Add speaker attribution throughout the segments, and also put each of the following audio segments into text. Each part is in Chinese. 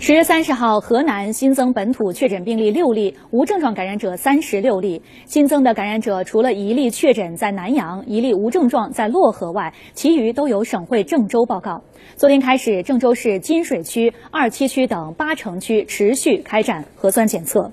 Speaker 1: 十月三十号，河南新增本土确诊病例六例，无症状感染者三十六例。新增的感染者除了一例确诊在南阳，一例无症状在漯河外，其余都由省会郑州报告。昨天开始，郑州市金水区、二七区等八城区持续开展核酸检测。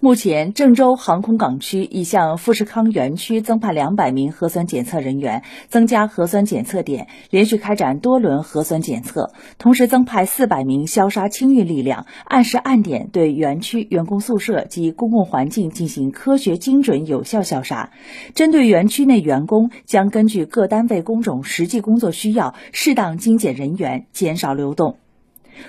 Speaker 2: 目前，郑州航空港区已向富士康园区增派两百名核酸检测人员，增加核酸检测点，连续开展多轮核酸检测。同时，增派四百名消杀清运力量，按时按点对园区员工宿舍及公共环境进行科学、精准、有效消杀。针对园区内员工，将根据各单位工种实际工作需要，适当精简人员，减少流动。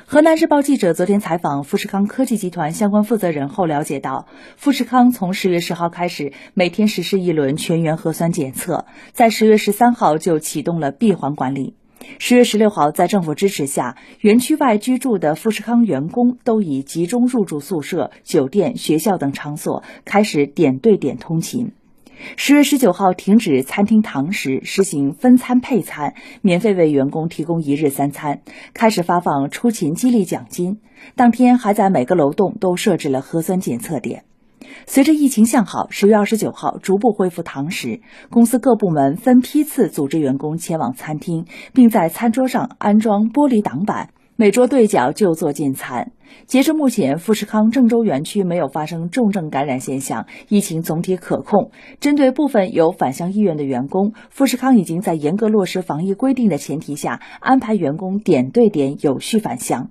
Speaker 2: 河南日报记者昨天采访富士康科技集团相关负责人后了解到，富士康从十月十号开始，每天实施一轮全员核酸检测，在十月十三号就启动了闭环管理。十月十六号，在政府支持下，园区外居住的富士康员工都已集中入住宿舍、酒店、学校等场所，开始点对点通勤。十月十九号停止餐厅堂食，实行分餐配餐，免费为员工提供一日三餐，开始发放出勤激励奖金。当天还在每个楼栋都设置了核酸检测点。随着疫情向好，十月二十九号逐步恢复堂食，公司各部门分批次组织员工前往餐厅，并在餐桌上安装玻璃挡板。每桌对角就坐进餐。截至目前，富士康郑州园区没有发生重症感染现象，疫情总体可控。针对部分有返乡意愿的员工，富士康已经在严格落实防疫规定的前提下，安排员工点对点有序返乡。